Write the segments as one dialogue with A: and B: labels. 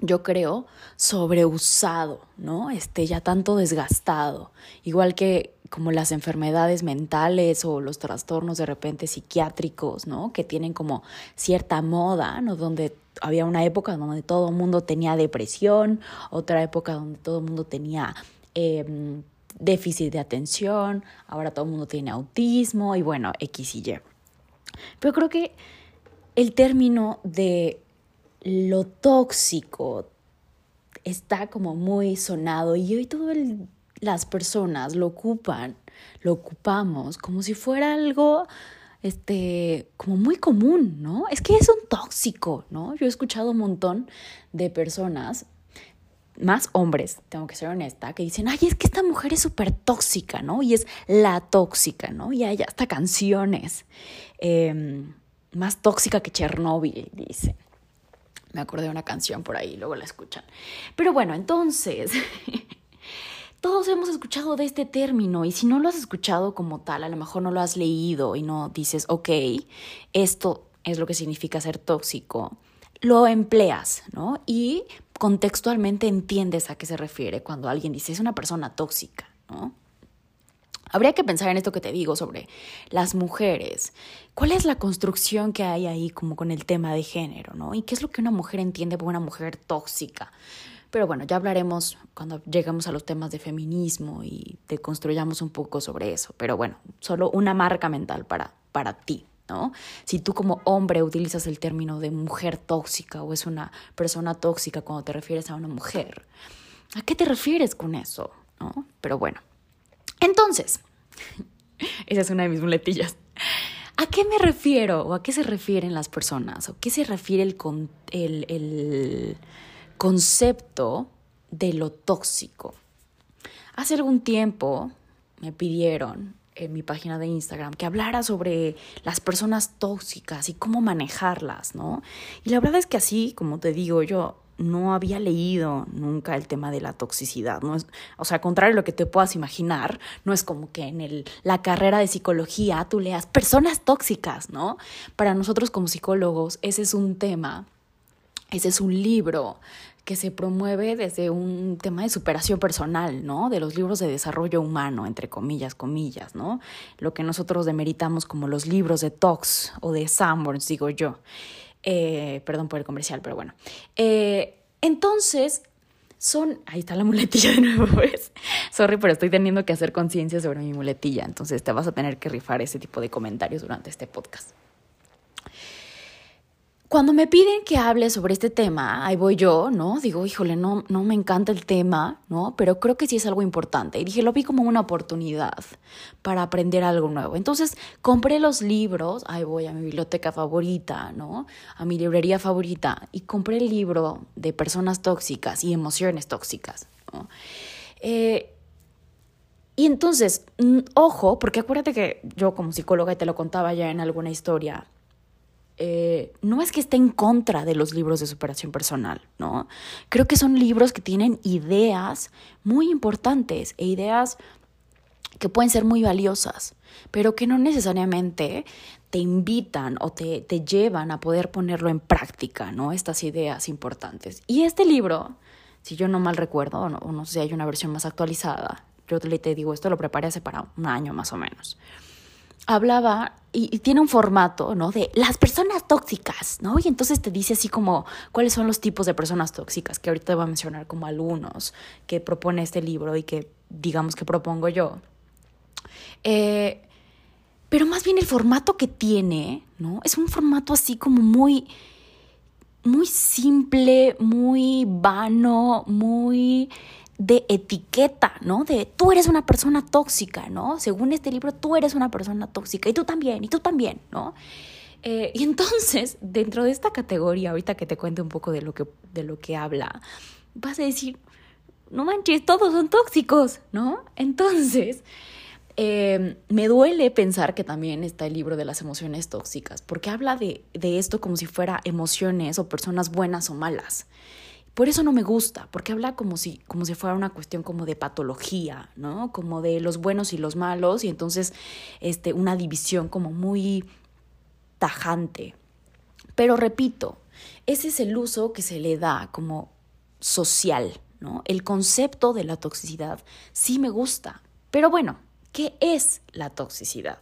A: Yo creo, sobreusado, ¿no? Este, ya tanto desgastado. Igual que como las enfermedades mentales o los trastornos de repente psiquiátricos, ¿no? Que tienen como cierta moda, ¿no? Donde había una época donde todo el mundo tenía depresión, otra época donde todo el mundo tenía em, déficit de atención, ahora todo el mundo tiene autismo y bueno, X y Y. Pero creo que el término de lo tóxico está como muy sonado y hoy todas las personas lo ocupan, lo ocupamos como si fuera algo este como muy común, ¿no? Es que es un tóxico, ¿no? Yo he escuchado un montón de personas más hombres, tengo que ser honesta, que dicen, ay, es que esta mujer es súper tóxica, ¿no? Y es la tóxica, ¿no? Y hay hasta canciones. Em, más tóxica que Chernobyl, dicen. Me acordé de una canción por ahí, luego la escuchan. Pero bueno, entonces, todos hemos escuchado de este término y si no lo has escuchado como tal, a lo mejor no lo has leído y no dices, ok, esto es lo que significa ser tóxico, lo empleas, ¿no? Y contextualmente entiendes a qué se refiere cuando alguien dice es una persona tóxica, ¿no? Habría que pensar en esto que te digo sobre las mujeres. ¿Cuál es la construcción que hay ahí como con el tema de género, no? ¿Y qué es lo que una mujer entiende por una mujer tóxica? Pero bueno, ya hablaremos cuando lleguemos a los temas de feminismo y te construyamos un poco sobre eso. Pero bueno, solo una marca mental para, para ti, ¿no? Si tú como hombre utilizas el término de mujer tóxica o es una persona tóxica cuando te refieres a una mujer, ¿a qué te refieres con eso? ¿No? Pero bueno, entonces, esa es una de mis muletillas. ¿A qué me refiero o a qué se refieren las personas o qué se refiere el, el, el concepto de lo tóxico? Hace algún tiempo me pidieron en mi página de Instagram que hablara sobre las personas tóxicas y cómo manejarlas, ¿no? Y la verdad es que así, como te digo, yo no había leído nunca el tema de la toxicidad. ¿no? Es, o sea, contrario a lo que te puedas imaginar, no es como que en el, la carrera de psicología tú leas personas tóxicas, ¿no? Para nosotros como psicólogos ese es un tema, ese es un libro que se promueve desde un tema de superación personal, ¿no? De los libros de desarrollo humano, entre comillas, comillas, ¿no? Lo que nosotros demeritamos como los libros de Tox o de Sanborns, digo yo. Eh, perdón por el comercial, pero bueno. Eh, entonces, son. Ahí está la muletilla de nuevo, ¿ves? Sorry, pero estoy teniendo que hacer conciencia sobre mi muletilla. Entonces, te vas a tener que rifar ese tipo de comentarios durante este podcast. Cuando me piden que hable sobre este tema, ahí voy yo, ¿no? Digo, híjole, no, no me encanta el tema, ¿no? Pero creo que sí es algo importante. Y dije, lo vi como una oportunidad para aprender algo nuevo. Entonces, compré los libros, ahí voy a mi biblioteca favorita, ¿no? A mi librería favorita. Y compré el libro de personas tóxicas y emociones tóxicas. Eh, y entonces, ojo, porque acuérdate que yo como psicóloga, y te lo contaba ya en alguna historia, eh, no es que esté en contra de los libros de superación personal, ¿no? Creo que son libros que tienen ideas muy importantes e ideas que pueden ser muy valiosas, pero que no necesariamente te invitan o te, te llevan a poder ponerlo en práctica, ¿no? Estas ideas importantes. Y este libro, si yo no mal recuerdo, o no, no sé si hay una versión más actualizada, yo te digo, esto lo preparé hace para un año más o menos hablaba y, tiene un formato, ¿no? De las personas tóxicas, ¿no? Y entonces te dice así como cuáles son los tipos de personas tóxicas, que ahorita te voy a mencionar como algunos que propone este libro y que digamos que propongo yo. Eh, pero más bien el formato que tiene, ¿no? Es un formato así como muy, muy simple, muy vano, muy de etiqueta, ¿no? De tú eres una persona tóxica, ¿no? Según este libro, tú eres una persona tóxica y tú también, y tú también, ¿no? Eh, y entonces, dentro de esta categoría, ahorita que te cuente un poco de lo que, de lo que habla, vas a decir, no manches, todos son tóxicos, ¿no? Entonces, eh, me duele pensar que también está el libro de las emociones tóxicas, porque habla de, de esto como si fuera emociones o personas buenas o malas. Por eso no me gusta, porque habla como si, como si fuera una cuestión como de patología, ¿no? Como de los buenos y los malos, y entonces este, una división como muy tajante. Pero repito, ese es el uso que se le da como social, ¿no? El concepto de la toxicidad sí me gusta. Pero bueno, ¿qué es la toxicidad?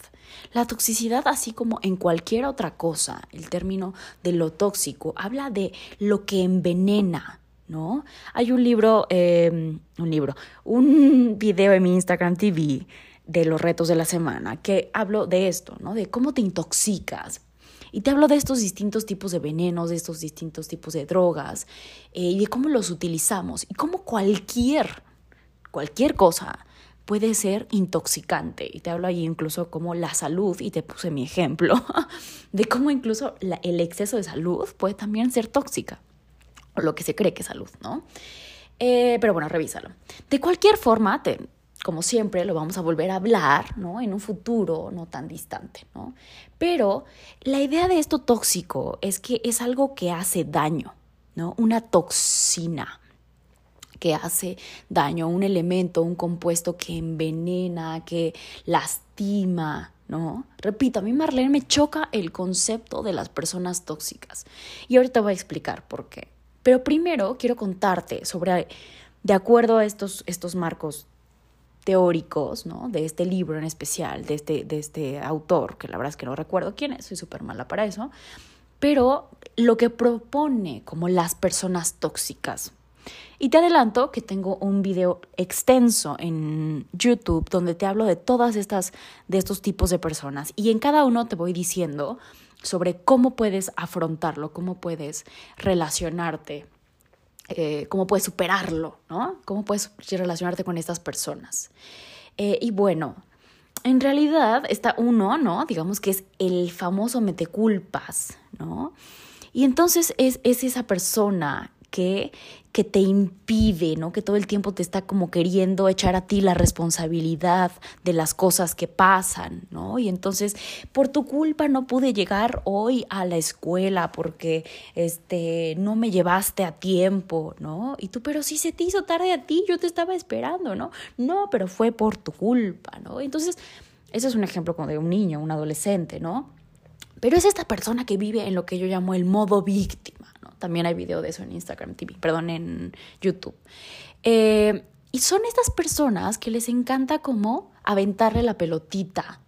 A: La toxicidad, así como en cualquier otra cosa, el término de lo tóxico, habla de lo que envenena, ¿no? Hay un libro, em, un libro, un video en mi Instagram TV de los retos de la semana que hablo de esto, ¿no? De cómo te intoxicas. Y te hablo de estos distintos tipos de venenos, de estos distintos tipos de drogas eh, y de cómo los utilizamos y cómo cualquier, cualquier cosa puede ser intoxicante. Y te hablo ahí incluso como la salud, y te puse mi ejemplo, de cómo incluso el exceso de salud puede también ser tóxica lo que se cree que es salud, ¿no? Eh, pero bueno, revísalo. De cualquier forma, como siempre, lo vamos a volver a hablar, ¿no? En un futuro no tan distante, ¿no? Pero la idea de esto tóxico es que es algo que hace daño, ¿no? Una toxina que hace daño, un elemento, un compuesto que envenena, que lastima, ¿no? Repito, a mí Marlene me choca el concepto de las personas tóxicas. Y ahorita voy a explicar por qué. Pero primero quiero contarte sobre, de acuerdo a estos, estos marcos teóricos, ¿no? De este libro en especial, de este, de este autor, que la verdad es que no recuerdo quién es, soy súper mala para eso, pero lo que propone como las personas tóxicas. Y te adelanto que tengo un video extenso en YouTube donde te hablo de todas estas, de estos tipos de personas. Y en cada uno te voy diciendo sobre cómo puedes afrontarlo, cómo puedes relacionarte, eh, cómo puedes superarlo, ¿no? Cómo puedes relacionarte con estas personas. Eh, y bueno, en realidad está uno, ¿no? Digamos que es el famoso meteculpas, ¿no? Y entonces es, es esa persona que, que te impide, ¿no? Que todo el tiempo te está como queriendo echar a ti la responsabilidad de las cosas que pasan, ¿no? Y entonces, por tu culpa no pude llegar hoy a la escuela porque este no me llevaste a tiempo, ¿no? Y tú, pero si se te hizo tarde a ti, yo te estaba esperando, ¿no? No, pero fue por tu culpa, ¿no? Entonces, ese es un ejemplo como de un niño, un adolescente, ¿no? Pero es esta persona que vive en lo que yo llamo el modo víctima. También hay video de eso en Instagram TV, perdón, en YouTube. Eh, y son estas personas que les encanta como aventarle la pelotita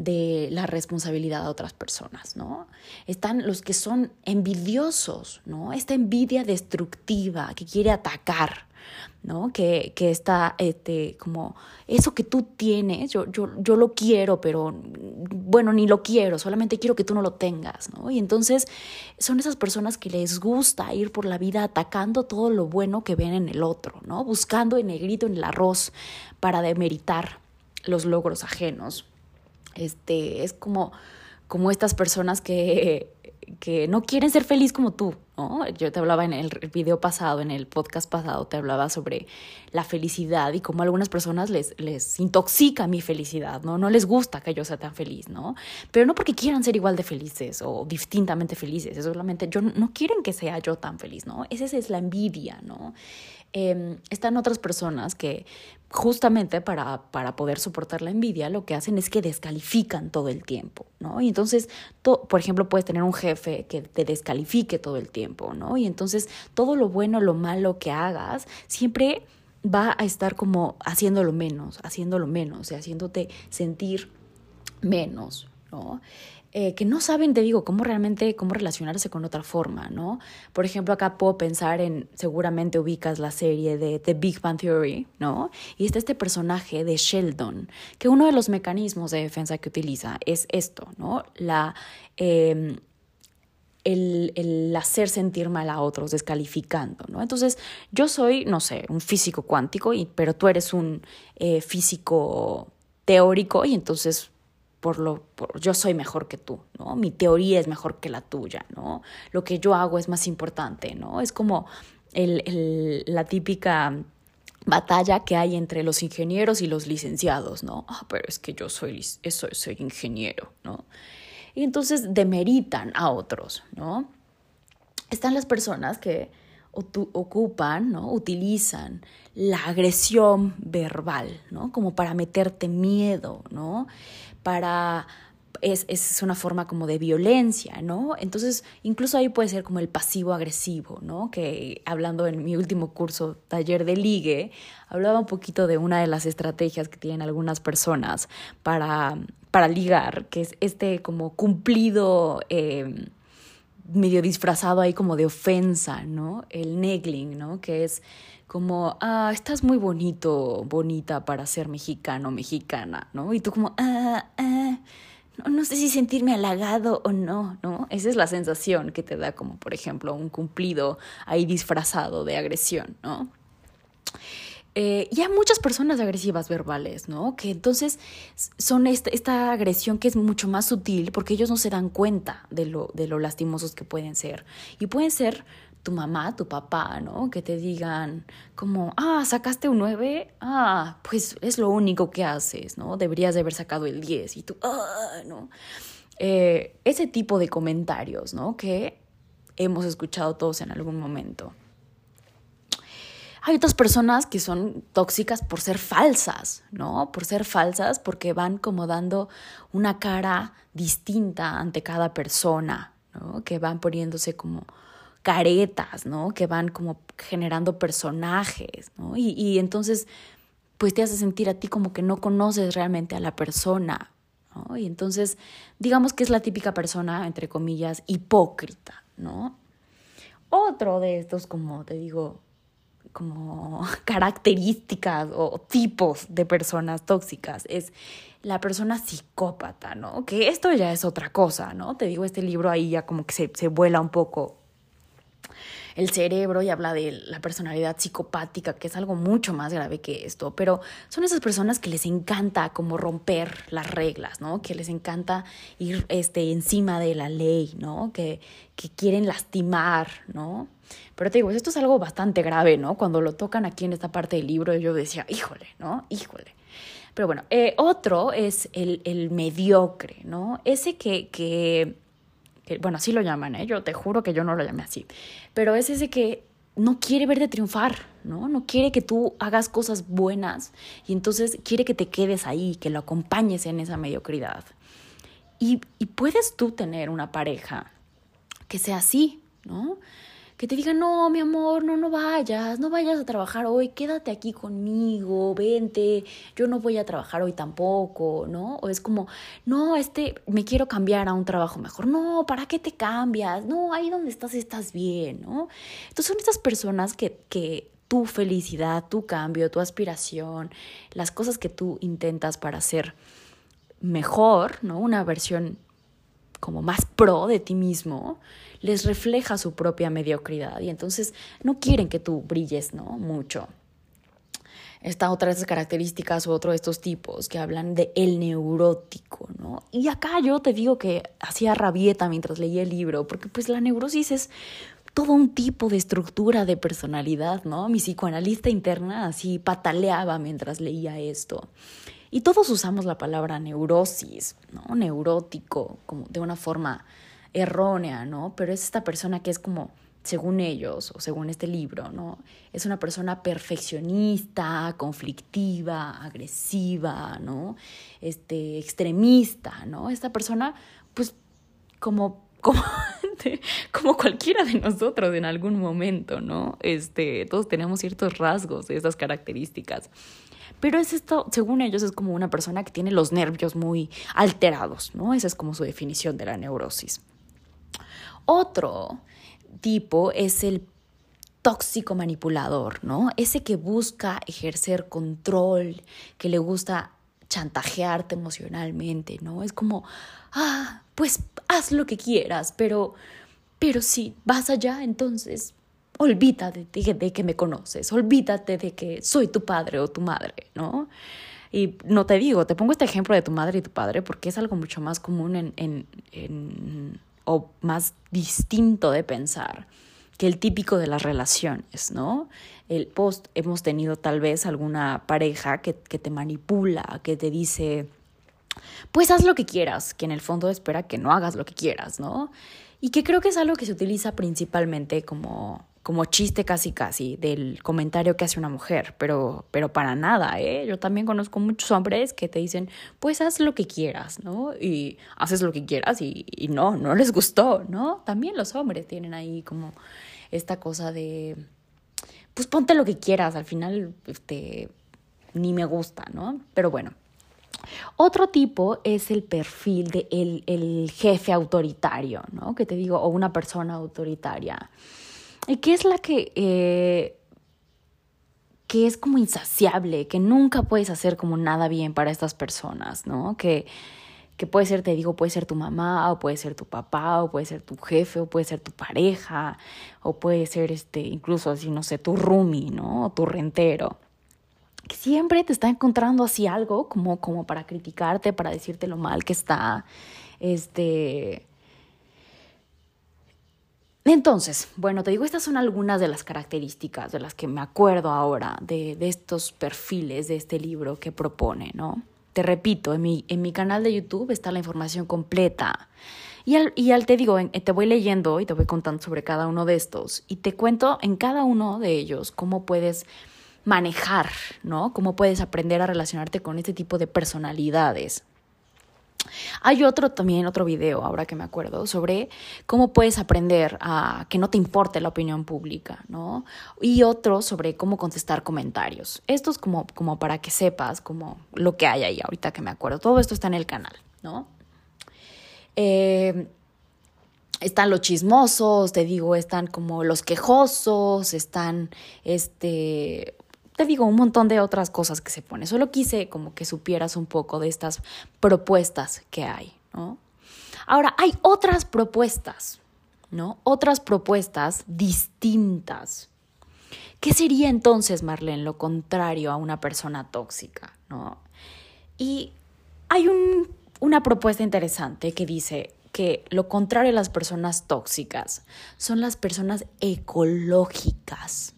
A: de la responsabilidad a otras personas, ¿no? Están los que son envidiosos, ¿no? Esta envidia destructiva que quiere atacar, ¿no? Que, que está este, como eso que tú tienes, yo, yo, yo lo quiero, pero bueno, ni lo quiero, solamente quiero que tú no lo tengas, ¿no? Y entonces son esas personas que les gusta ir por la vida atacando todo lo bueno que ven en el otro, ¿no? Buscando en negrito en el arroz para demeritar los logros ajenos. Este, es como, como estas personas que que no quieren ser feliz como tú, ¿no? Yo te hablaba en el video pasado, en el podcast pasado, te hablaba sobre la felicidad y cómo a algunas personas les, les intoxica mi felicidad, ¿no? No les gusta que yo sea tan feliz, ¿no? Pero no porque quieran ser igual de felices o distintamente felices, es solamente yo no quieren que sea yo tan feliz, ¿no? Esa es la envidia, ¿no? Eh, están otras personas que justamente para, para, poder soportar la envidia lo que hacen es que descalifican todo el tiempo, ¿no? Y entonces, por ejemplo, puedes tener un jefe que te descalifique todo el tiempo, ¿no? Y entonces todo lo bueno, lo malo que hagas, siempre va a estar como haciéndolo menos, haciéndolo menos, y haciéndote sentir menos, ¿no? Eh, que no saben, te digo, cómo realmente, cómo relacionarse con otra forma, ¿no? Por ejemplo, acá puedo pensar en, seguramente ubicas la serie de The Big Bang Theory, ¿no? Y está este personaje de Sheldon, que uno de los mecanismos de defensa que utiliza es esto, ¿no? La... Em, el, el, hacer sentir mal a otros, descalificando, ¿no? Entonces, yo soy, no sé, un físico cuántico, y, pero tú eres un eh, físico teórico y entonces por lo, yo soy mejor que tú, ¿no? Mi teoría es mejor que la tuya, ¿no? Lo que yo hago es más importante, ¿no? Es como el, el, la típica batalla que hay entre los ingenieros y los licenciados, ¿no? Ah, pero es que yo soy, eso, soy ingeniero, ¿no? Y entonces demeritan a otros, ¿no? Están las personas que ocupan, ¿no? Utilizan la agresión verbal, ¿no? Como para meterte miedo, ¿no? Para es, es, una forma como de violencia, ¿no? Entonces, incluso ahí puede ser como el pasivo agresivo, ¿no? Que hablando en mi último curso, taller de ligue, hablaba un poquito de una de las estrategias que tienen algunas personas para, para ligar, que es este como cumplido eh, medio disfrazado ahí como de ofensa, ¿no? El negling, ¿no? Que es como, ah, estás muy bonito, bonita para ser mexicano, mexicana, ¿no? Y tú como, ah, ah no, sé si sentirme halagado o no, ¿no? Esa es la sensación que te da como, por ejemplo, un cumplido ahí disfrazado de agresión, ¿no? Eh, y hay muchas personas agresivas verbales, ¿no? Que entonces son esta, esta, agresión que es mucho más sutil porque ellos no se dan cuenta de lo, de lo lastimosos que pueden ser. Y pueden ser tu mamá, tu papá, ¿no? Que te digan como, ah, sacaste un 9, ah, pues es lo único que haces, ¿no? Deberías de haber sacado el 10 y tú, ah, ¿no? Eh, ese tipo de comentarios, ¿no? Que hemos escuchado todos en algún momento. Hay otras personas que son tóxicas por ser falsas, ¿no? Por ser falsas porque van como dando una cara distinta ante cada persona, ¿no? Que van poniéndose como caretas, ¿no? Que van como generando personajes, ¿no? Y, y entonces, pues te hace sentir a ti como que no conoces realmente a la persona, ¿no? Y entonces, digamos que es la típica persona, entre comillas, hipócrita, ¿no? Otro de estos, como te digo, como características o tipos de personas tóxicas es la persona psicópata, ¿no? Que esto ya es otra cosa, ¿no? Te digo, este libro ahí ya como que se, se vuela un poco el cerebro y habla de la personalidad psicopática, que es algo mucho más grave que esto, pero son esas personas que les encanta como romper las reglas, ¿no? Que les encanta ir este, encima de la ley, ¿no? Que, que quieren lastimar, ¿no? Pero te digo, esto es algo bastante grave, ¿no? Cuando lo tocan aquí en esta parte del libro, yo decía, híjole, ¿no? Híjole. Pero bueno, eh, otro es el, el mediocre, ¿no? Ese que, que bueno, así lo llaman, ¿eh? yo te juro que yo no lo llamé así, pero es ese que no quiere verte triunfar, ¿no? No quiere que tú hagas cosas buenas y entonces quiere que te quedes ahí, que lo acompañes en esa mediocridad. Y, y puedes tú tener una pareja que sea así, ¿no? Que te digan, no, mi amor, no, no vayas, no vayas a trabajar hoy, quédate aquí conmigo, vente, yo no voy a trabajar hoy tampoco, ¿no? O es como, no, este, me quiero cambiar a un trabajo mejor, no, ¿para qué te cambias? No, ahí donde estás estás bien, ¿no? Entonces son estas personas que, que tu felicidad, tu cambio, tu aspiración, las cosas que tú intentas para ser mejor, ¿no? Una versión como más pro de ti mismo, les refleja su propia mediocridad y entonces no quieren que tú brilles, ¿no? Mucho. Esta otra de esas características o otro de estos tipos que hablan de el neurótico, ¿no? Y acá yo te digo que hacía rabieta mientras leía el libro, porque pues la neurosis es todo un tipo de estructura de personalidad, ¿no? Mi psicoanalista interna así pataleaba mientras leía esto. Y todos usamos la palabra neurosis, ¿no? Neurótico, como de una forma errónea, ¿no? Pero es esta persona que es como, según ellos, o según este libro, ¿no? Es una persona perfeccionista, conflictiva, agresiva, ¿no? Este, extremista, ¿no? Esta persona, pues, como, como, como cualquiera de nosotros en algún momento, ¿no? Este, todos tenemos ciertos rasgos de esas características. Pero es esto, según ellos, es como una persona que tiene los nervios muy alterados, ¿no? Esa es como su definición de la neurosis. Otro tipo es el tóxico manipulador, ¿no? Ese que busca ejercer control, que le gusta chantajearte emocionalmente, ¿no? Es como, ah, pues haz lo que quieras, pero, pero si vas allá, entonces olvídate de, que me conoces, olvídate de que soy tu padre o tu madre, ¿no? Y no te digo, te pongo este ejemplo de tu madre y tu padre porque es algo mucho más común en, en, en o más distinto de pensar que el típico de las relaciones, ¿no? El post, hemos tenido tal vez alguna pareja que, que te manipula, que te dice, pues haz lo que quieras, que en el fondo espera que no hagas lo que quieras, ¿no? Y que creo que es algo que se utiliza principalmente como como chiste casi casi del comentario que hace una mujer, pero, pero para nada, ¿eh? Yo también conozco muchos hombres que te dicen, pues haz lo que quieras, ¿no? Y haces lo que quieras y, y no, no les gustó, ¿no? También los hombres tienen ahí como esta cosa de, pues ponte lo que quieras, al final, este, ni me gusta, ¿no? Pero bueno. Otro tipo es el perfil de el, jefe autoritario, ¿no? Que te digo, o una persona autoritaria que es la que, eh, que es como insaciable, que nunca puedes hacer como nada bien para estas personas, ¿no? Que, que puede ser, te digo, puede ser tu mamá, o puede ser tu papá, o puede ser tu jefe, o puede ser tu pareja, o puede ser este, incluso así, no sé, tu roomie, ¿no? O tu rentero. Que siempre te está encontrando así algo como, como para criticarte, para decirte lo mal que está. Este entonces, bueno, te digo, estas son algunas de las características de las que me acuerdo ahora de, de estos perfiles de este libro que propone, ¿no? Te repito, en mi, en mi canal de YouTube está la información completa. Y al, y al te digo, te voy leyendo y te voy contando sobre cada uno de estos. Y te cuento en cada uno de ellos cómo puedes manejar, ¿no? Cómo puedes aprender a relacionarte con este tipo de personalidades. Hay otro también, otro video, ahora que me acuerdo, sobre cómo puedes aprender a que no te importe la opinión pública, ¿no? Y otro sobre cómo contestar comentarios. Esto es como, como para que sepas como lo que hay ahí, ahorita que me acuerdo. Todo esto está en el canal, ¿no? Eh, están los chismosos, te digo, están como los quejosos, están este te digo, un montón de otras cosas que se pone. Solo quise como que supieras un poco de estas propuestas que hay, ¿no? Ahora, hay otras propuestas, ¿no? Otras propuestas distintas. ¿Qué sería entonces, Marlene, lo contrario a una persona tóxica, ¿no? Y hay un, una propuesta interesante que dice que lo contrario a las personas tóxicas son las personas ecológicas.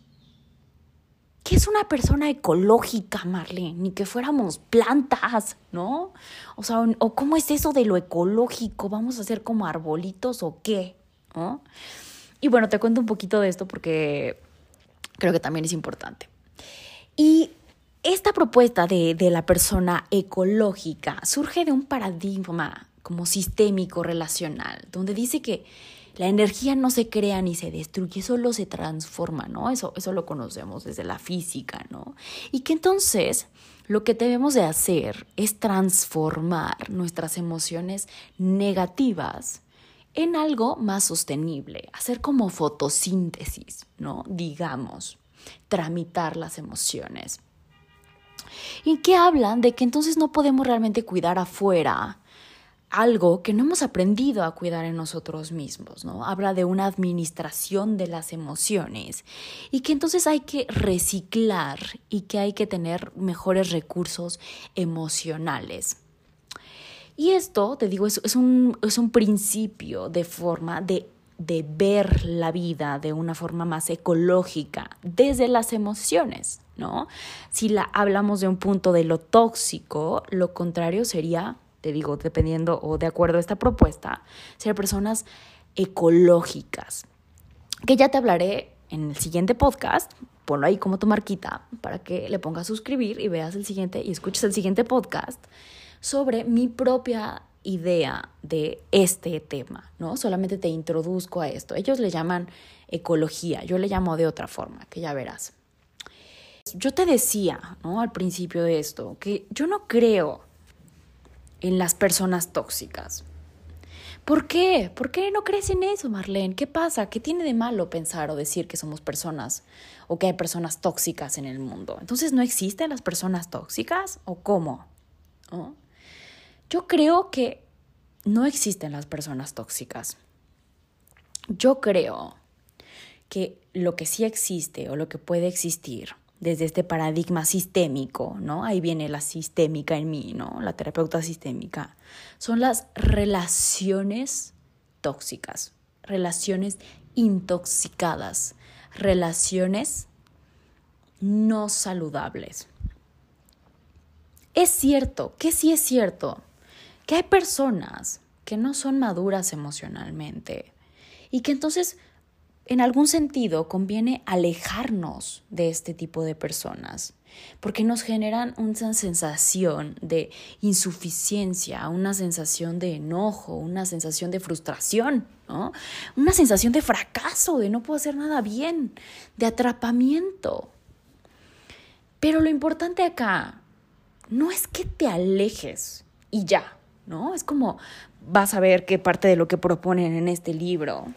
A: ¿Qué es una persona ecológica, Marlene? Ni que fuéramos plantas, ¿no? O sea, o cómo es eso de lo ecológico? ¿Vamos a hacer como arbolitos o qué? ¿No? Y bueno, te cuento un poquito de esto porque creo que también es importante. Y esta propuesta de, de la persona ecológica surge de un paradigma como sistémico relacional, donde dice que la energía no se crea ni se destruye, solo se transforma, ¿no? Eso, eso lo conocemos desde la física, ¿no? Y que entonces lo que debemos de hacer es transformar nuestras emociones negativas en algo más sostenible, hacer como fotosíntesis, ¿no? Digamos, tramitar las emociones. ¿Y qué hablan? De que entonces no podemos realmente cuidar afuera algo que no hemos aprendido a cuidar en nosotros mismos, ¿no? Habla de una administración de las emociones y que entonces hay que reciclar y que hay que tener mejores recursos emocionales. Y esto, te digo, es, un, es un principio de forma de, de ver la vida de una forma más ecológica desde las emociones, ¿no? Si la, hablamos de un punto de lo tóxico, lo contrario sería te digo, dependiendo o de acuerdo a esta propuesta, ser personas ecológicas, que ya te hablaré en el siguiente podcast, ponlo ahí como tu marquita para que le pongas suscribir y veas el siguiente y escuches el siguiente podcast sobre mi propia idea de este tema, ¿no? Solamente te introduzco a esto. Ellos le llaman ecología, yo le llamo de otra forma, que ya verás. Yo te decía, ¿no? Al principio de esto, que yo no creo en las personas tóxicas. ¿Por qué? ¿Por qué no crees en eso, Marlene? ¿Qué pasa? ¿Qué tiene de malo pensar o decir que somos personas o que hay personas tóxicas en el mundo? Entonces, ¿no existen las personas tóxicas o cómo? Yo creo que no existen las personas tóxicas. Yo creo que lo que sí existe o lo que puede existir desde este paradigma sistémico, ¿no? Ahí viene la sistémica en mí, ¿no? La terapeuta sistémica. Son las relaciones tóxicas, relaciones intoxicadas, relaciones no saludables. Es cierto, que sí es cierto, que hay personas que no son maduras emocionalmente y que entonces en algún sentido conviene alejarnos de este tipo de personas, porque nos generan una sensación de insuficiencia, una sensación de enojo, una sensación de frustración, ¿no? Una sensación de fracaso, de no puedo hacer nada bien, de atrapamiento. Pero lo importante acá no es que te alejes y ya, ¿no? Es como vas a ver qué parte de lo que proponen en este libro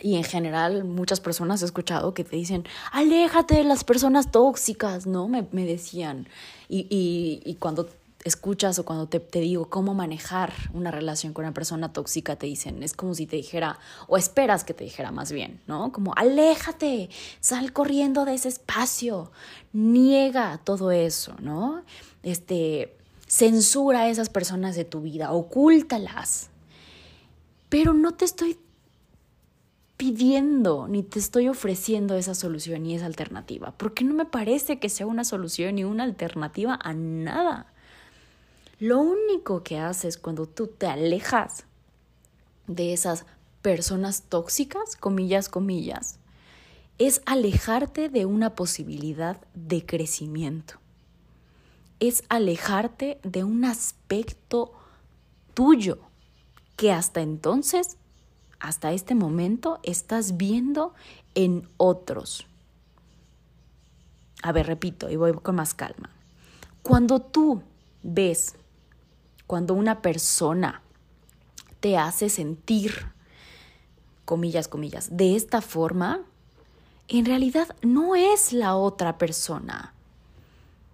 A: y en general muchas personas he escuchado que te dicen, aléjate de las personas tóxicas, ¿no? Me, me decían. Y, y, y, cuando escuchas o cuando te, te, digo cómo manejar una relación con una persona tóxica, te dicen, es como si te dijera, o esperas que te dijera más bien, ¿no? Como, aléjate, sal corriendo de ese espacio, niega todo eso, ¿no? Este, censura a esas personas de tu vida, ocúltalas. Pero no te estoy pidiendo ni te estoy ofreciendo esa solución y esa alternativa, porque no me parece que sea una solución ni una alternativa a nada. Lo único que haces cuando tú te alejas de esas personas tóxicas, comillas, comillas, es alejarte de una posibilidad de crecimiento. Es alejarte de un aspecto tuyo que hasta entonces hasta este momento estás viendo en otros. A ver, repito, y voy con más calma. Cuando tú ves, cuando una persona te hace sentir, comillas, comillas, de esta forma, en realidad no es la otra persona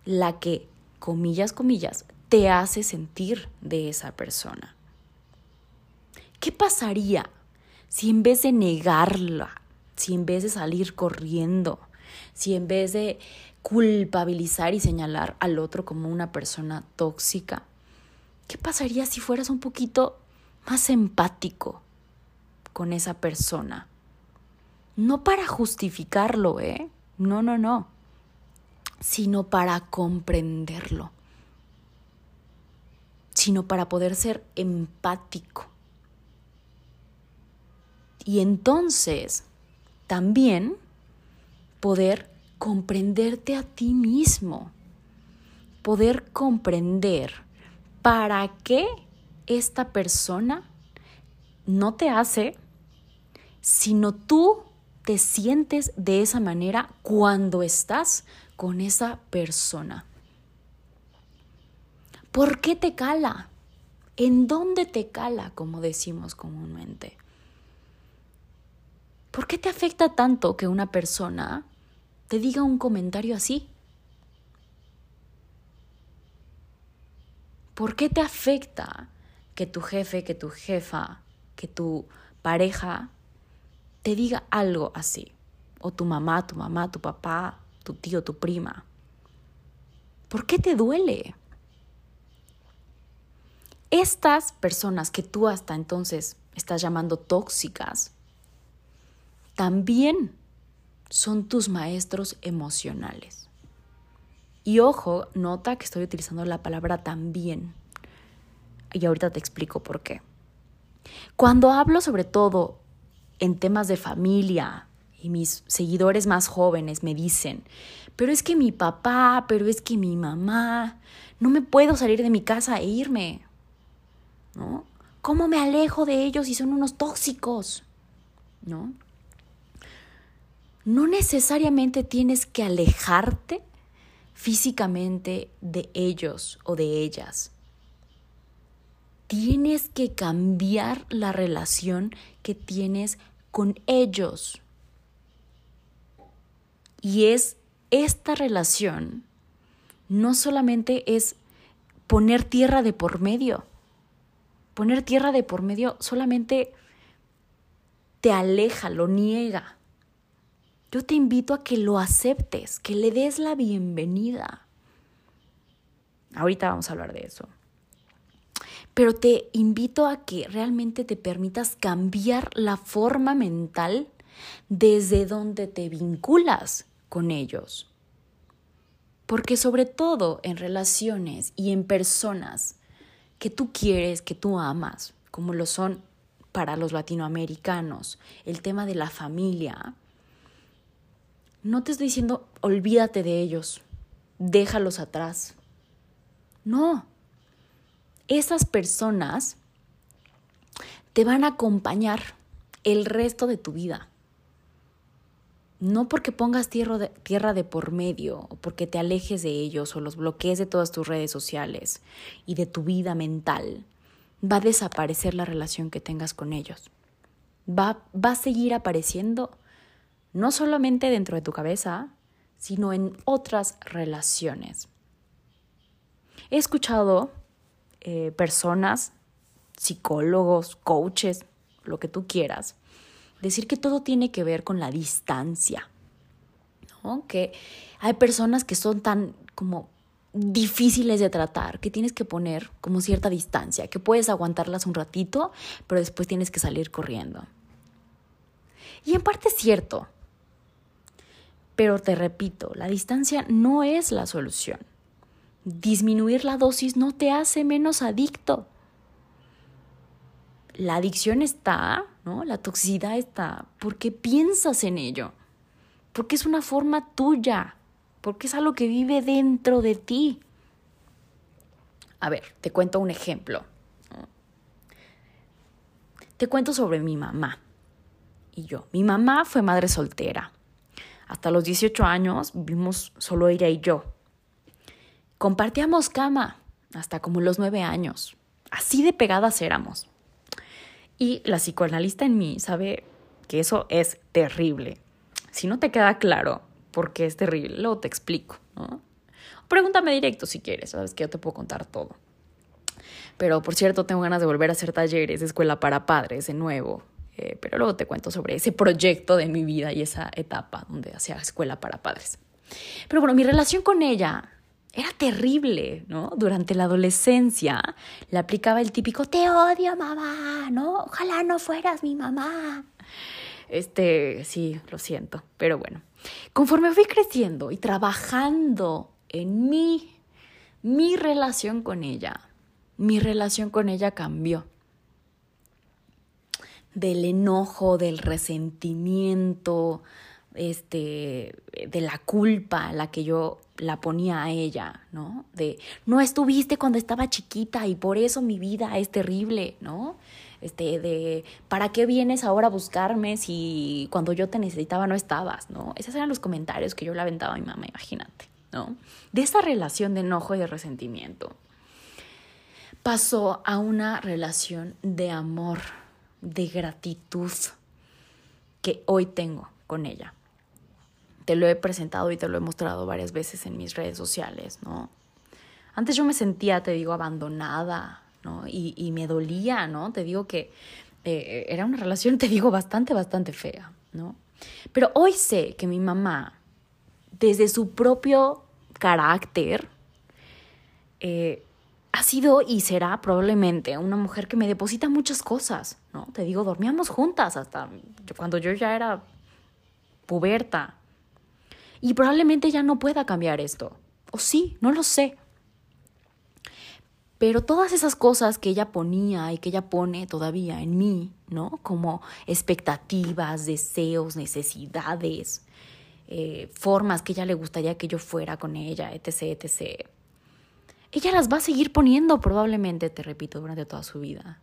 A: la que, comillas, comillas, te hace sentir de esa persona. ¿Qué pasaría si en vez de negarla, si en vez de salir corriendo, si en vez de culpabilizar y señalar al otro como una persona tóxica, ¿qué pasaría si fueras un poquito más empático con esa persona? No para justificarlo, ¿eh? No, no, no. Sino para comprenderlo. Sino para poder ser empático y entonces también poder comprenderte a ti mismo, poder comprender para qué esta persona no te hace, sino tú te sientes de esa manera cuando estás con esa persona. ¿Por qué te cala? ¿En dónde te cala, como decimos comúnmente? ¿Por qué te afecta tanto que una persona te diga un comentario así? ¿Por qué te afecta que tu jefe, que tu jefa, que tu pareja te diga algo así? O tu mamá, tu mamá, tu papá, tu tío, tu prima. ¿Por qué te duele? Estas personas que tú hasta entonces estás llamando tóxicas, también son tus maestros emocionales. Y ojo, nota que estoy utilizando la palabra también. Y ahorita te explico por qué. Cuando hablo sobre todo en temas de familia y mis seguidores más jóvenes me dicen, pero es que mi papá, pero es que mi mamá, no me puedo salir de mi casa e irme. ¿No? ¿Cómo me alejo de ellos si son unos tóxicos? ¿No? No necesariamente tienes que alejarte físicamente de ellos o de ellas. Tienes que cambiar la relación que tienes con ellos. Y es esta relación, no solamente es poner tierra de por medio. Poner tierra de por medio solamente te aleja, lo niega yo te invito a que lo aceptes, que le des la bienvenida. Ahorita vamos a hablar de eso. Pero te invito a que realmente te permitas cambiar la forma mental desde donde te vinculas con ellos. Porque sobre todo en relaciones y en personas que tú quieres, que tú amas, como lo son para los latinoamericanos, el tema de la familia, no te estoy diciendo olvídate de ellos, déjalos atrás. No, esas personas te van a acompañar el resto de tu vida. No porque pongas tierra de, por medio o porque te alejes de ellos o los bloquees de todas tus redes sociales y de tu vida mental, va a desaparecer la relación que tengas con ellos. Va, va a seguir apareciendo no solamente dentro de tu cabeza, sino en otras relaciones. He escuchado eh, personas, psicólogos, coaches, lo que tú quieras, decir que todo tiene que ver con la distancia. Que hay personas que son tan como difíciles de tratar, que tienes que poner como cierta distancia, que puedes aguantarlas un ratito, pero después tienes que salir corriendo. Y en parte es cierto, pero te repito, la distancia no es la solución. Disminuir la dosis no te hace menos adicto la adicción está, ¿no? La toxicidad está porque piensas en ello, porque es una forma tuya, porque es algo que vive dentro de ti. A ver, te cuento un ejemplo. Te cuento sobre mi mamá y yo. Mi mamá fue madre soltera. Hasta los 18 años vivimos solo ella y yo. Compartíamos cama hasta como los 9 años. Así de pegadas éramos. Y la psicoanalista en mí sabe que eso es terrible. Si no te queda claro por qué es terrible, luego te explico. Pregúntame directo si quieres, sabes que yo te puedo contar todo. Pero por cierto, tengo ganas de volver a hacer talleres de escuela para padres de nuevo. Eh, pero luego te cuento sobre ese proyecto de mi vida y esa etapa donde hacía escuela para padres. Pero bueno, mi relación con ella era terrible, ¿no? Durante la adolescencia le aplicaba el típico, te odio mamá, ¿no? Ojalá no fueras mi mamá. Este, sí, lo siento, pero bueno, conforme fui creciendo y trabajando en mí, mi relación con ella, mi relación con ella cambió. Del enojo, del resentimiento, este, de la culpa, la que yo la ponía a ella, ¿no? De, no estuviste cuando estaba chiquita y por eso mi vida es terrible, ¿no? Este, de, ¿para qué vienes ahora a buscarme si cuando yo te necesitaba no estabas, ¿no? Esos eran los comentarios que yo le aventaba a mi mamá, imagínate, ¿no? De esa relación de enojo y de resentimiento pasó a una relación de amor, de gratitud que hoy tengo con ella te lo he presentado y te lo he mostrado varias veces en mis redes sociales, ¿no? Antes yo me sentía, te digo, abandonada, ¿no? Y, me dolía, ¿no? Te digo que eh, era una relación, te digo, bastante, bastante fea, ¿no? Pero hoy sé que mi mamá, desde su propio carácter, eh, ha sido y será probablemente una mujer que me deposita muchas cosas, ¿no? Te digo, dormíamos juntas hasta cuando yo ya era puberta, y probablemente ya no pueda cambiar esto. O sí, no lo sé. Pero todas esas cosas que ella ponía y que ella pone todavía en mí, ¿no? Como expectativas, deseos, necesidades, eh, formas que ella le gustaría que yo fuera con ella, etc., etc. Ella las va a seguir poniendo probablemente, te repito, durante toda su vida.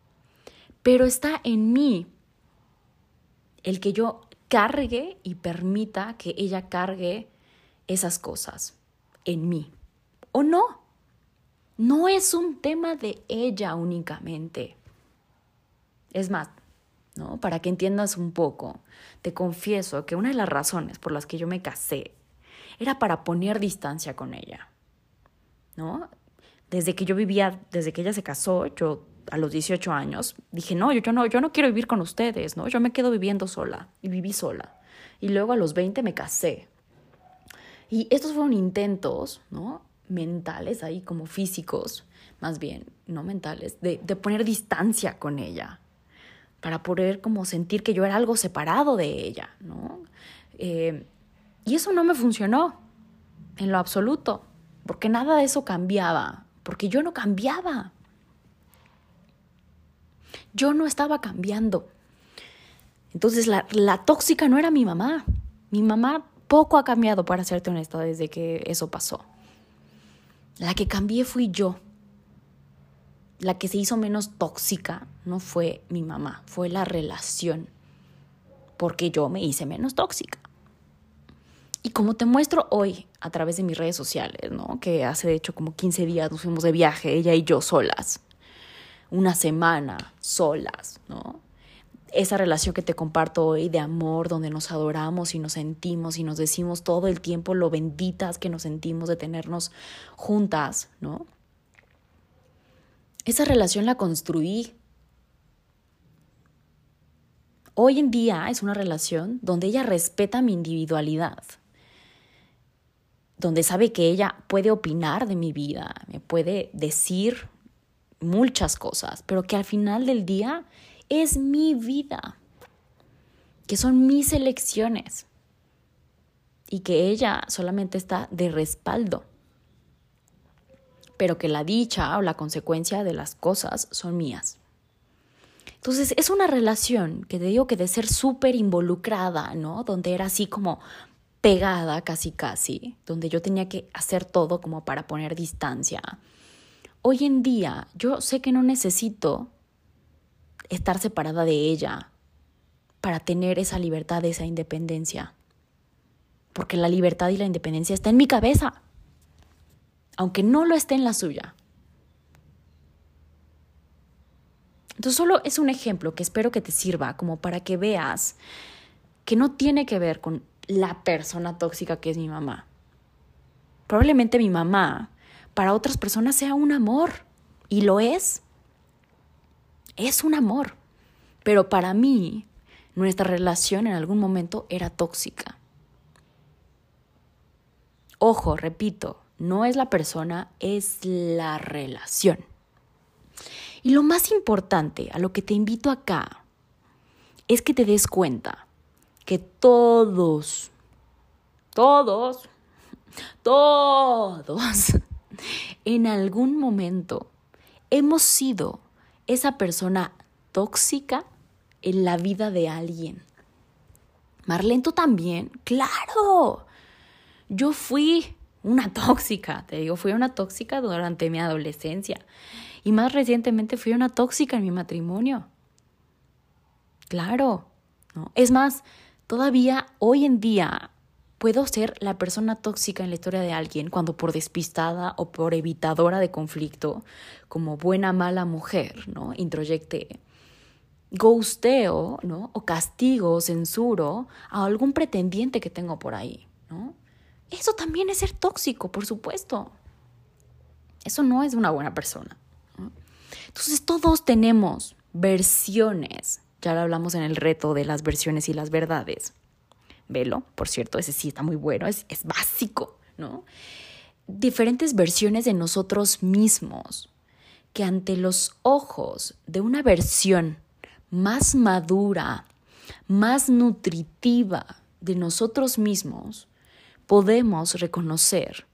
A: Pero está en mí el que yo cargue y permita que ella cargue esas cosas en mí. ¿O no? No es un tema de ella únicamente. Es más, ¿no? Para que entiendas un poco, te confieso que una de las razones por las que yo me casé era para poner distancia con ella. ¿No? Desde que yo vivía, desde que ella se casó, yo a los 18 años dije, "No, yo, yo no yo no quiero vivir con ustedes, ¿no? Yo me quedo viviendo sola y viví sola." y luego a los 20 me casé. Y estos fueron intentos, ¿no? Mentales, ahí como físicos, más bien, no mentales, de, de poner distancia con ella, para poder como sentir que yo era algo separado de ella, ¿no? Eh, y eso no me funcionó en lo absoluto, porque nada de eso cambiaba, porque yo no cambiaba. Yo no estaba cambiando. Entonces la, la, tóxica no era mi mamá. Mi mamá poco ha cambiado, para serte honesta, desde que eso pasó. La que cambié fui yo. La que se hizo menos tóxica no fue mi mamá, fue la relación. Porque yo me hice menos tóxica. Y como te muestro hoy a través de mis redes sociales, ¿no? Que hace de hecho como 15 días nos fuimos de viaje, ella y yo solas. Una semana solas, ¿no? Esa relación que te comparto hoy de amor, donde nos adoramos y nos sentimos y nos decimos todo el tiempo lo benditas que nos sentimos de tenernos juntas, ¿no? Esa relación la construí. Hoy en día es una relación donde ella respeta mi individualidad donde sabe que ella puede opinar de mi vida, me puede decir muchas cosas, pero que al final del día es mi vida, que son mis elecciones y que ella solamente está de respaldo, pero que la dicha o la consecuencia de las cosas son mías. Entonces es una relación que te digo que de ser súper involucrada, ¿no? Donde era así como pegada casi casi, donde yo tenía que hacer todo como para poner distancia. Hoy en día yo sé que no necesito estar separada de ella para tener esa libertad, esa independencia. Porque la libertad y la independencia está en mi cabeza, aunque no lo esté en la suya. Entonces solo es un ejemplo que espero que te sirva como para que veas que no tiene que ver con la persona tóxica que es mi mamá. Probablemente mi mamá para otras personas sea un amor y lo es. Es un amor. Pero para mí, nuestra relación en algún momento era tóxica. Ojo, repito, no es la persona, es la relación. Y lo más importante, a lo que te invito acá, es que te des cuenta que todos, todos, todos, en algún momento hemos sido esa persona tóxica en la vida de alguien. Marlene, ¿tú también? Claro. Yo fui una tóxica, te digo, fui una tóxica durante mi adolescencia. Y más recientemente fui una tóxica en mi matrimonio. Claro. ¿no? Es más, Todavía hoy en día puedo ser la persona tóxica en la historia de alguien cuando por despistada o por evitadora de conflicto, como buena mala mujer, ¿no? Introyecte ghosteo, ¿no? O castigo, censuro a algún pretendiente que tengo por ahí, ¿no? Eso también es ser tóxico, por supuesto. Eso no es una buena persona. Entonces todos tenemos versiones ya lo hablamos en el reto de las versiones y las verdades. Velo, por cierto, ese sí está muy bueno, es, es básico, ¿no? Diferentes versiones de nosotros mismos que ante los ojos de una versión más madura, más nutritiva de nosotros mismos, podemos reconocer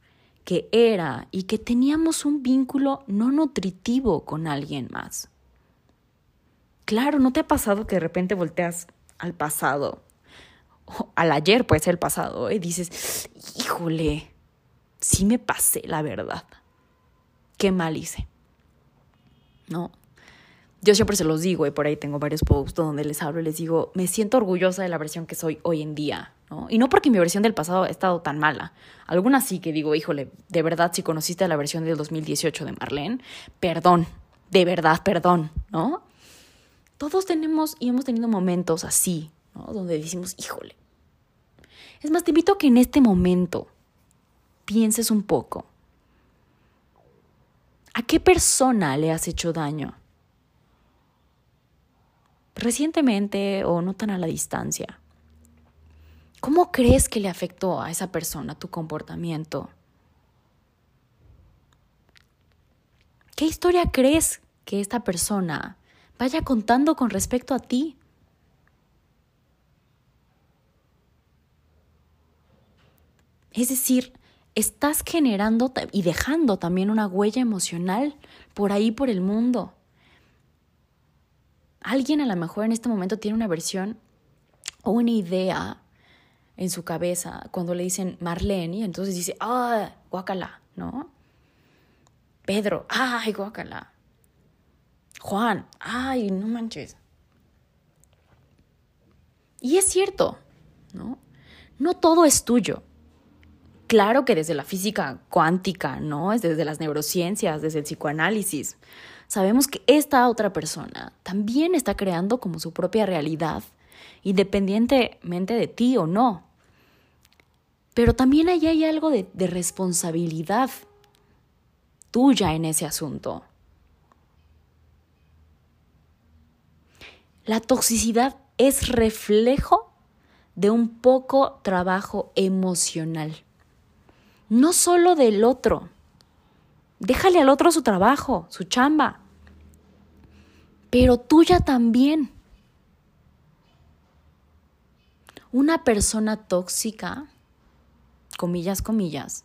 A: que era y que teníamos un vínculo no nutritivo con alguien más. Claro, ¿no te ha pasado que de repente volteas al pasado? Al ayer puede ser el pasado y dices, híjole, sí me pasé, la verdad. Qué mal hice. ¿No? Yo siempre se los digo y por ahí tengo varios posts donde les hablo y les digo, me siento orgullosa de la versión que soy hoy en día, ¿no? Y no porque mi versión del pasado ha estado tan mala. Algunas sí que digo, híjole, de verdad si conociste la versión del 2018 de Marlene, perdón, de verdad, perdón, ¿no? Todos tenemos y hemos tenido momentos así, ¿no? Donde decimos, híjole. Es más, te invito a que en este momento pienses un poco. ¿A qué persona le has hecho daño? Recientemente o no tan a la distancia. ¿Cómo crees que le afectó a esa persona tu comportamiento? ¿Qué historia crees que esta persona vaya contando con respecto a ti? Es decir, estás generando y dejando también una huella emocional por ahí, por el mundo. Alguien a lo mejor en este momento tiene una versión o una idea en su cabeza cuando le dicen Marlene y entonces dice, ah, guácala, ¿no? Pedro, ay, guácala. Juan, ay, no manches. Y es cierto, ¿no? No todo es tuyo. Claro que desde la física cuántica, ¿no? Es desde las neurociencias, desde el psicoanálisis. Sabemos que esta otra persona también está creando como su propia realidad, independientemente de ti o no. Pero también ahí hay algo de, de responsabilidad tuya en ese asunto. La toxicidad es reflejo de un poco trabajo emocional no solo del otro. Déjale al otro su trabajo, su chamba, pero tuya también. Una persona tóxica, comillas, comillas,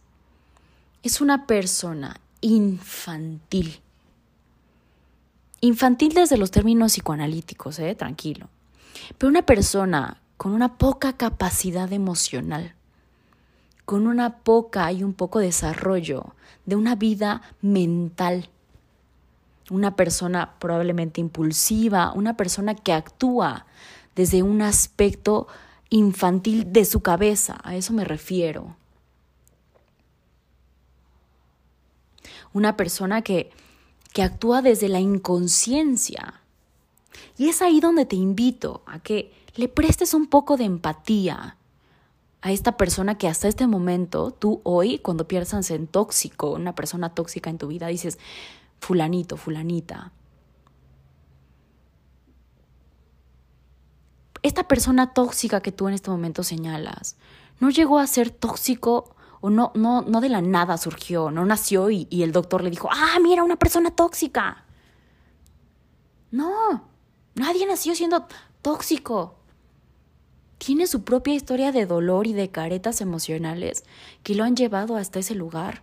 A: es una persona infantil. Infantil desde los términos psicoanalíticos, ¿eh? tranquilo. Pero una persona con una poca capacidad emocional con una poca y un poco desarrollo de una vida mental. Una persona probablemente impulsiva, una persona que actúa desde un aspecto infantil de su cabeza, a eso me refiero. Una persona que, que actúa desde la inconsciencia. Y es ahí donde te invito a que le prestes un poco de empatía, a esta persona que hasta este momento, tú hoy, cuando piensas en tóxico, una persona tóxica en tu vida, dices, fulanito, fulanita. Esta persona tóxica que tú en este momento señalas, no llegó a ser tóxico o no, no, no de la nada surgió, no nació y, y el doctor le dijo, ah, mira, una persona tóxica. No, nadie nació siendo tóxico tiene su propia historia de dolor y de caretas emocionales que lo han llevado hasta ese lugar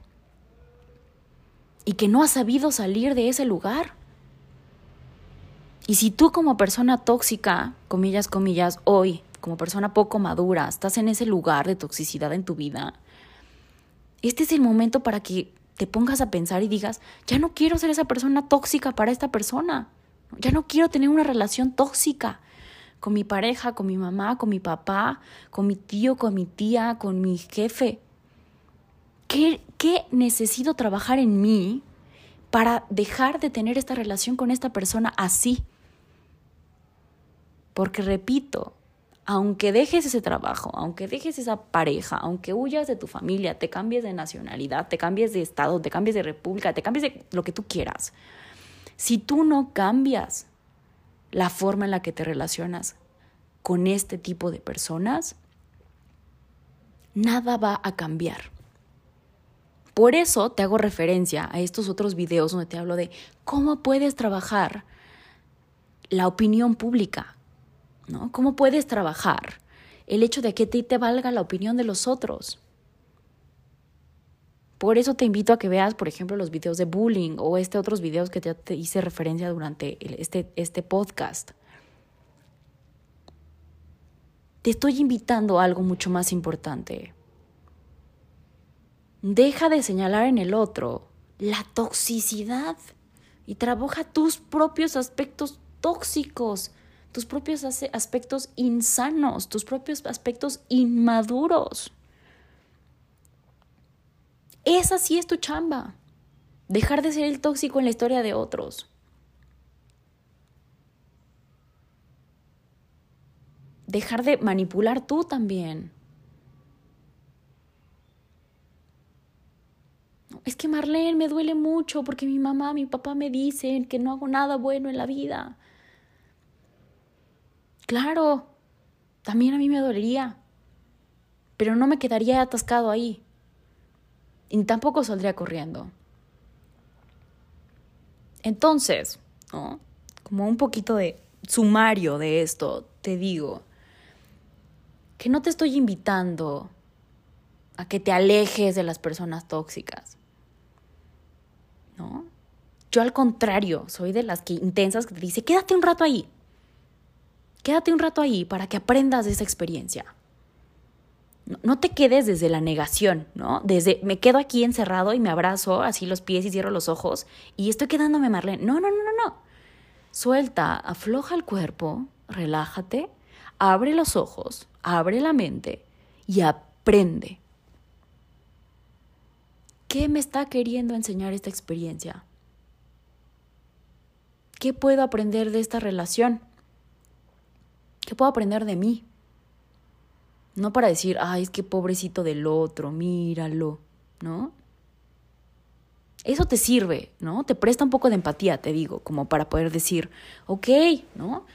A: y que no ha sabido salir de ese lugar. Y si tú como persona tóxica, comillas, comillas, hoy, como persona poco madura, estás en ese lugar de toxicidad en tu vida, este es el momento para que te pongas a pensar y digas, ya no quiero ser esa persona tóxica para esta persona, ya no quiero tener una relación tóxica, con mi pareja, con mi mamá, con mi papá, con mi tío, con mi tía, con mi jefe. ¿Qué, qué necesito trabajar en mí para dejar de tener esta relación con esta persona así? Porque repito, aunque dejes ese trabajo, aunque dejes esa pareja, aunque huyas de tu familia, te cambies de nacionalidad, te cambies de estado, te cambies de república, te cambies de lo que tú quieras, si tú no cambias la forma en la que te relacionas con este tipo de personas, nada va a cambiar. Por eso te hago referencia a estos otros videos donde te hablo de cómo puedes trabajar la opinión pública, ¿Cómo puedes trabajar el hecho de que te, te valga la opinión de los otros? Por eso te invito a que veas, por ejemplo, los videos de bullying o este otros videos que te, hice referencia durante este, este podcast. Te estoy invitando a algo mucho más importante. Deja de señalar en el otro la toxicidad y trabaja tus propios aspectos tóxicos, tus propios aspectos insanos, tus propios aspectos inmaduros. Esa sí es tu chamba. Dejar de ser el tóxico en la historia de otros. Dejar de manipular tú también. Es que Marlene me duele mucho porque mi mamá, mi papá me dicen que no hago nada bueno en la vida. Claro, también a mí me dolería. pero no me quedaría atascado ahí. Y tampoco saldría corriendo. Entonces, ¿no? Como un poquito de sumario de esto, te digo que no te estoy invitando a que te alejes de las personas tóxicas. ¿No? Yo al contrario, soy de las que intensas que te dice, quédate un rato ahí. Quédate un rato ahí para que aprendas de esa experiencia. No, te quedes desde la negación, ¿no? Desde me quedo aquí encerrado y me abrazo así los pies y cierro los ojos y estoy quedándome Marlene. No, no, no, no, no. Suelta, afloja el cuerpo, relájate, abre los ojos, abre la mente y aprende. ¿Qué me está queriendo enseñar esta experiencia? ¿Qué puedo aprender de esta relación? ¿Qué puedo aprender de mí? No para decir, ay, es que pobrecito del otro, míralo, ¿no? Eso te sirve, ¿no? Te presta un poco de empatía, te digo, como para poder decir, ok, ¿no?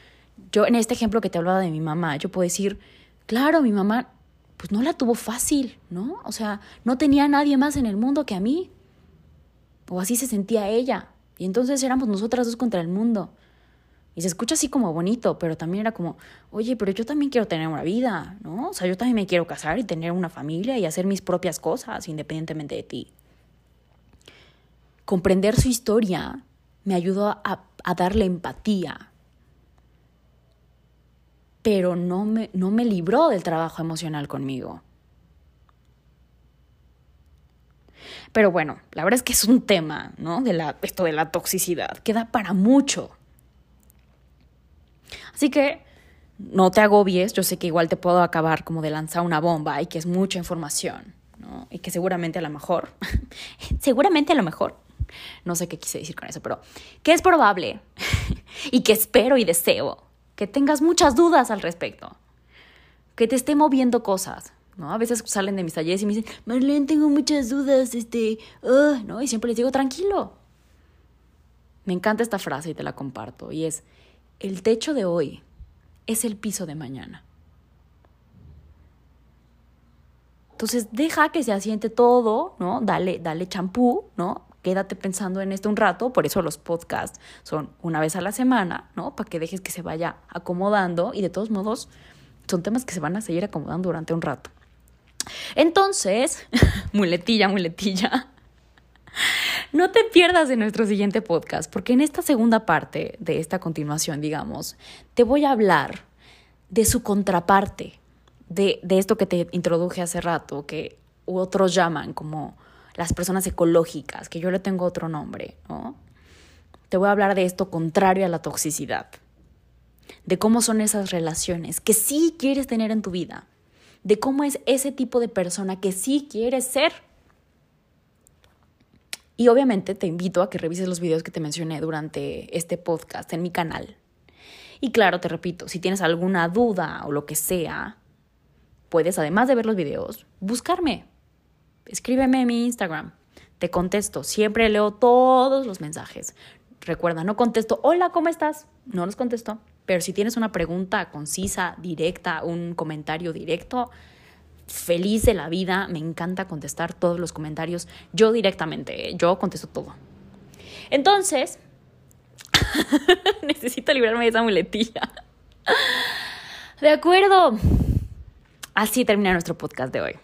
A: Yo en este ejemplo que te hablaba de mi mamá, yo puedo decir, claro, mi mamá, pues no la tuvo fácil, ¿no? O sea, no tenía nadie más en el mundo que a mí. O así se sentía ella. Y entonces éramos nosotras dos contra el mundo. Y se escucha así como bonito, pero también era como, oye, pero yo también quiero tener una vida, ¿no? O sea, yo también me quiero casar y tener una familia y hacer mis propias cosas independientemente de ti. Comprender su historia me ayudó a, darle empatía, pero no me, no me libró del trabajo emocional conmigo. Pero bueno, la verdad es que es un tema, ¿no? De la, esto de la toxicidad, que da para mucho. Así que no te agobies, yo sé que igual te puedo acabar como de lanzar una bomba y que es mucha información, ¿no? Y que seguramente a lo mejor, seguramente a lo mejor, no sé qué quise decir con eso, pero que es probable y que espero y deseo que tengas muchas dudas al respecto, que te esté moviendo cosas, ¿no? A veces salen de mis talleres y me dicen, Marlene, tengo muchas dudas, este, ¿no? Y siempre les digo, tranquilo. Me encanta esta frase y te la comparto, y es, el techo de hoy es el piso de mañana. Entonces deja que se asiente todo, ¿no? Dale, dale champú, ¿no? Quédate pensando en esto un rato, por eso los podcasts son una vez a la semana, ¿no? Para que dejes que se vaya acomodando y de todos modos son temas que se van a seguir acomodando durante un rato. Entonces, muletilla, muletilla. No te pierdas de nuestro siguiente podcast, porque en esta segunda parte de esta continuación, digamos, te voy a hablar de su contraparte, de, de esto que te introduje hace rato, que otros llaman como las personas ecológicas, que yo le tengo otro nombre, ¿no? Te voy a hablar de esto contrario a la toxicidad, de cómo son esas relaciones que sí quieres tener en tu vida, de cómo es ese tipo de persona que sí quieres ser. Y obviamente te invito a que revises los videos que te mencioné durante este podcast en mi canal. Y claro, te repito, si tienes alguna duda o lo que sea, puedes, además de ver los videos, buscarme. Escríbeme en mi Instagram. Te contesto. Siempre leo todos los mensajes. Recuerda, no contesto, hola, ¿cómo estás? No los contesto. Pero si tienes una pregunta concisa, directa, un comentario directo, feliz de la vida, me encanta contestar todos los comentarios yo directamente, yo contesto todo. Entonces, necesito librarme de esa muletilla. De acuerdo. Así termina nuestro podcast de hoy.